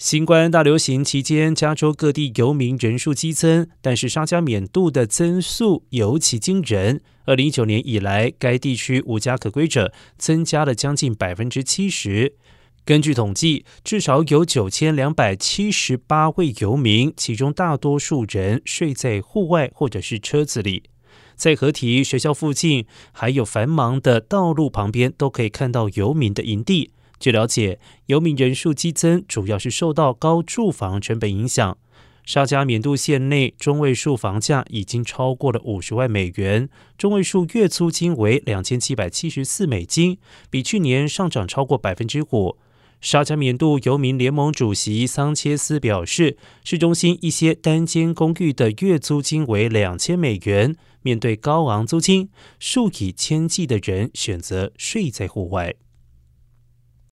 新冠大流行期间，加州各地游民人数激增，但是沙加缅度的增速尤其惊人。二零一九年以来，该地区无家可归者增加了将近百分之七十。根据统计，至少有九千两百七十八位游民，其中大多数人睡在户外或者是车子里。在河堤、学校附近，还有繁忙的道路旁边，都可以看到游民的营地。据了解，游民人数激增，主要是受到高住房成本影响。沙加缅度县内中位数房价已经超过了五十万美元，中位数月租金为两千七百七十四美金，比去年上涨超过百分之五。沙加缅度游民联盟主席桑切斯表示，市中心一些单间公寓的月租金为两千美元，面对高昂租金，数以千计的人选择睡在户外。